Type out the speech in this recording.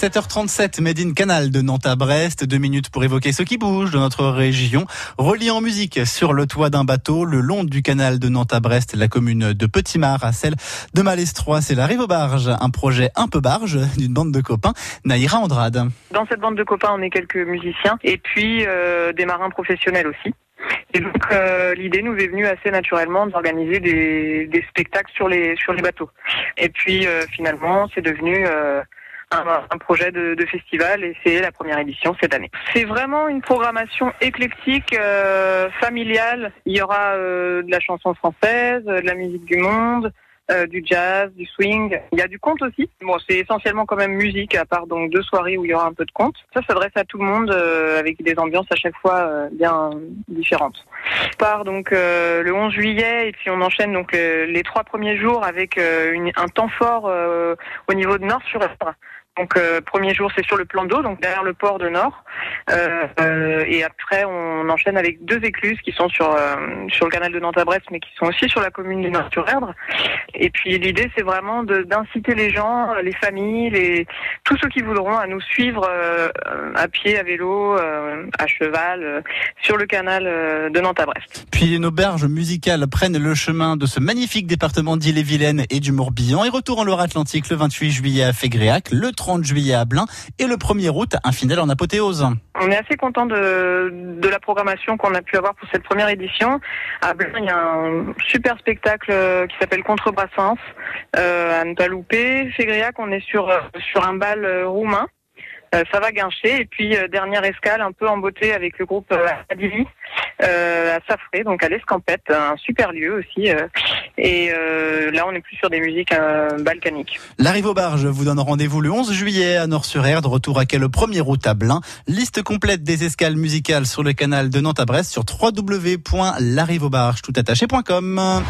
7h37, Made in Canal de Nantes à Brest. Deux minutes pour évoquer ce qui bouge de notre région. Relié en musique sur le toit d'un bateau, le long du canal de Nantes à Brest, la commune de Petit-Mar à celle de Malestroit. C'est la rive aux barges, un projet un peu barge d'une bande de copains. Naïra Andrade. Dans cette bande de copains, on est quelques musiciens et puis euh, des marins professionnels aussi. Et donc euh, l'idée nous est venue assez naturellement d'organiser des, des, spectacles sur les sur les bateaux. Et puis euh, finalement, c'est devenu euh, un, un, projet de, de, festival et c'est la première édition cette année. C'est vraiment une programmation éclectique, euh, familiale. Il y aura euh, de la chanson française, de la musique du monde, euh, du jazz, du swing. Il y a du conte aussi. Bon, c'est essentiellement quand même musique, à part donc deux soirées où il y aura un peu de conte. Ça s'adresse à tout le monde euh, avec des ambiances à chaque fois euh, bien différentes. On part donc euh, le 11 juillet et puis on enchaîne donc les trois premiers jours avec une, un temps fort au niveau de Nord-sur-Eure. Donc euh, premier jour c'est sur le plan d'eau, donc derrière le port de Nord, euh, euh, et après on enchaîne avec deux écluses qui sont sur euh, sur le canal de Nantes à Brest, mais qui sont aussi sur la commune de Nord-sur-Erdre. Et puis l'idée c'est vraiment d'inciter les gens, les familles, les tous ceux qui voudront à nous suivre à pied, à vélo, à cheval sur le canal de Nantes à Brest. Puis nos berges musicales prennent le chemin de ce magnifique département d'Ille-et-Vilaine et du Morbihan et retour en Loire-Atlantique le 28 juillet à Fégréac, le 30 juillet à Blain et le 1er août, un final en apothéose. On est assez content de, la programmation qu'on a pu avoir pour cette première édition. À Blain, il y a un super spectacle qui s'appelle Contrebrassens, euh, à ne pas louper. On est sur, sur un bal roumain. Euh, ça va guincher. Et puis, euh, dernière escale, un peu en beauté avec le groupe euh, Adili à Safré, donc à l'Escampette, un super lieu aussi. et là, on est plus sur des musiques balkaniques. L'arrivée aux barges vous donne rendez-vous le 11 juillet à Nord-sur-Erdre, retour à quel le 1er août à Blain. Liste complète des escales musicales sur le canal de Nantes à Brest sur www.l'arriveaubarges toutattaché.com.